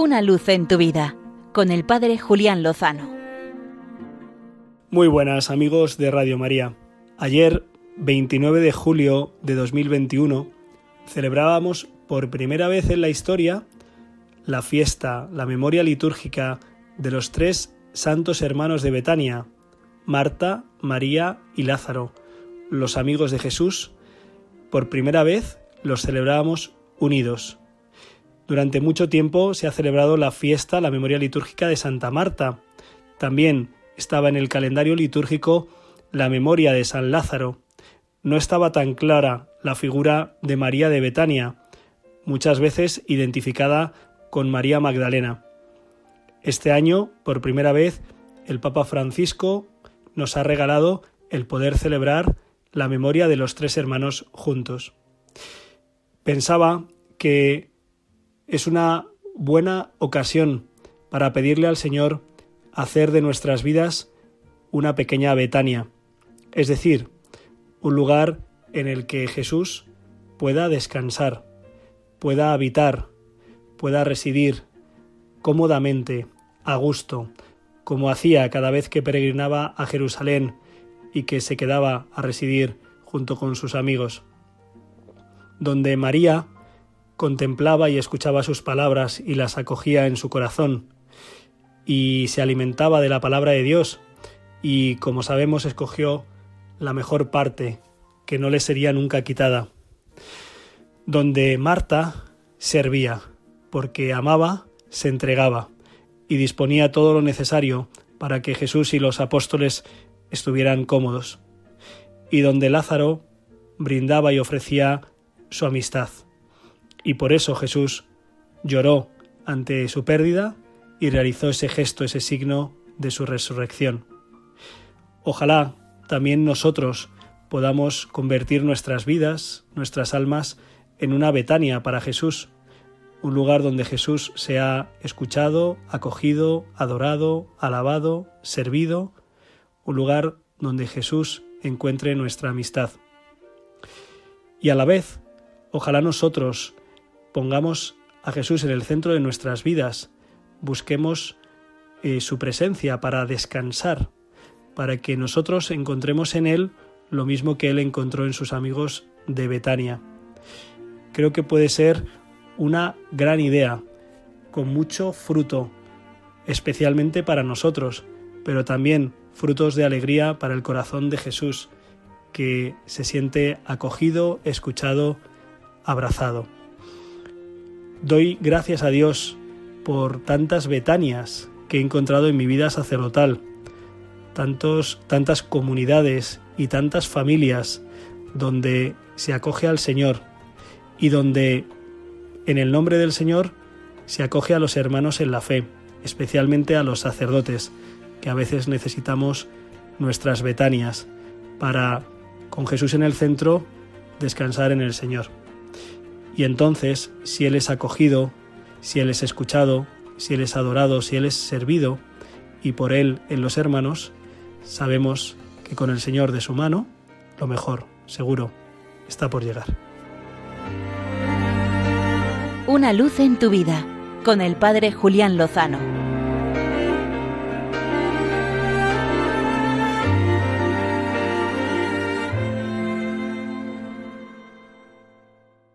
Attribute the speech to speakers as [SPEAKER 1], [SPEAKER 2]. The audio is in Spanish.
[SPEAKER 1] Una luz en tu vida con el Padre Julián Lozano.
[SPEAKER 2] Muy buenas amigos de Radio María. Ayer, 29 de julio de 2021, celebrábamos por primera vez en la historia la fiesta, la memoria litúrgica de los tres santos hermanos de Betania, Marta, María y Lázaro, los amigos de Jesús. Por primera vez los celebrábamos unidos. Durante mucho tiempo se ha celebrado la fiesta, la memoria litúrgica de Santa Marta. También estaba en el calendario litúrgico la memoria de San Lázaro. No estaba tan clara la figura de María de Betania, muchas veces identificada con María Magdalena. Este año, por primera vez, el Papa Francisco nos ha regalado el poder celebrar la memoria de los tres hermanos juntos. Pensaba que es una buena ocasión para pedirle al Señor hacer de nuestras vidas una pequeña Betania, es decir, un lugar en el que Jesús pueda descansar, pueda habitar, pueda residir cómodamente, a gusto, como hacía cada vez que peregrinaba a Jerusalén y que se quedaba a residir junto con sus amigos, donde María contemplaba y escuchaba sus palabras y las acogía en su corazón, y se alimentaba de la palabra de Dios, y como sabemos escogió la mejor parte, que no le sería nunca quitada, donde Marta servía, porque amaba, se entregaba, y disponía todo lo necesario para que Jesús y los apóstoles estuvieran cómodos, y donde Lázaro brindaba y ofrecía su amistad. Y por eso Jesús lloró ante su pérdida y realizó ese gesto, ese signo de su resurrección. Ojalá también nosotros podamos convertir nuestras vidas, nuestras almas, en una Betania para Jesús, un lugar donde Jesús sea escuchado, acogido, adorado, alabado, servido, un lugar donde Jesús encuentre nuestra amistad. Y a la vez, ojalá nosotros pongamos a Jesús en el centro de nuestras vidas, busquemos eh, su presencia para descansar, para que nosotros encontremos en Él lo mismo que Él encontró en sus amigos de Betania. Creo que puede ser una gran idea, con mucho fruto, especialmente para nosotros, pero también frutos de alegría para el corazón de Jesús, que se siente acogido, escuchado, abrazado. Doy gracias a Dios por tantas betanias que he encontrado en mi vida sacerdotal, tantos, tantas comunidades y tantas familias donde se acoge al Señor y donde en el nombre del Señor se acoge a los hermanos en la fe, especialmente a los sacerdotes, que a veces necesitamos nuestras betanias para, con Jesús en el centro, descansar en el Señor. Y entonces, si Él es acogido, si Él es escuchado, si Él es adorado, si Él es servido, y por Él en los hermanos, sabemos que con el Señor de su mano, lo mejor, seguro, está por llegar.
[SPEAKER 1] Una luz en tu vida con el Padre Julián Lozano.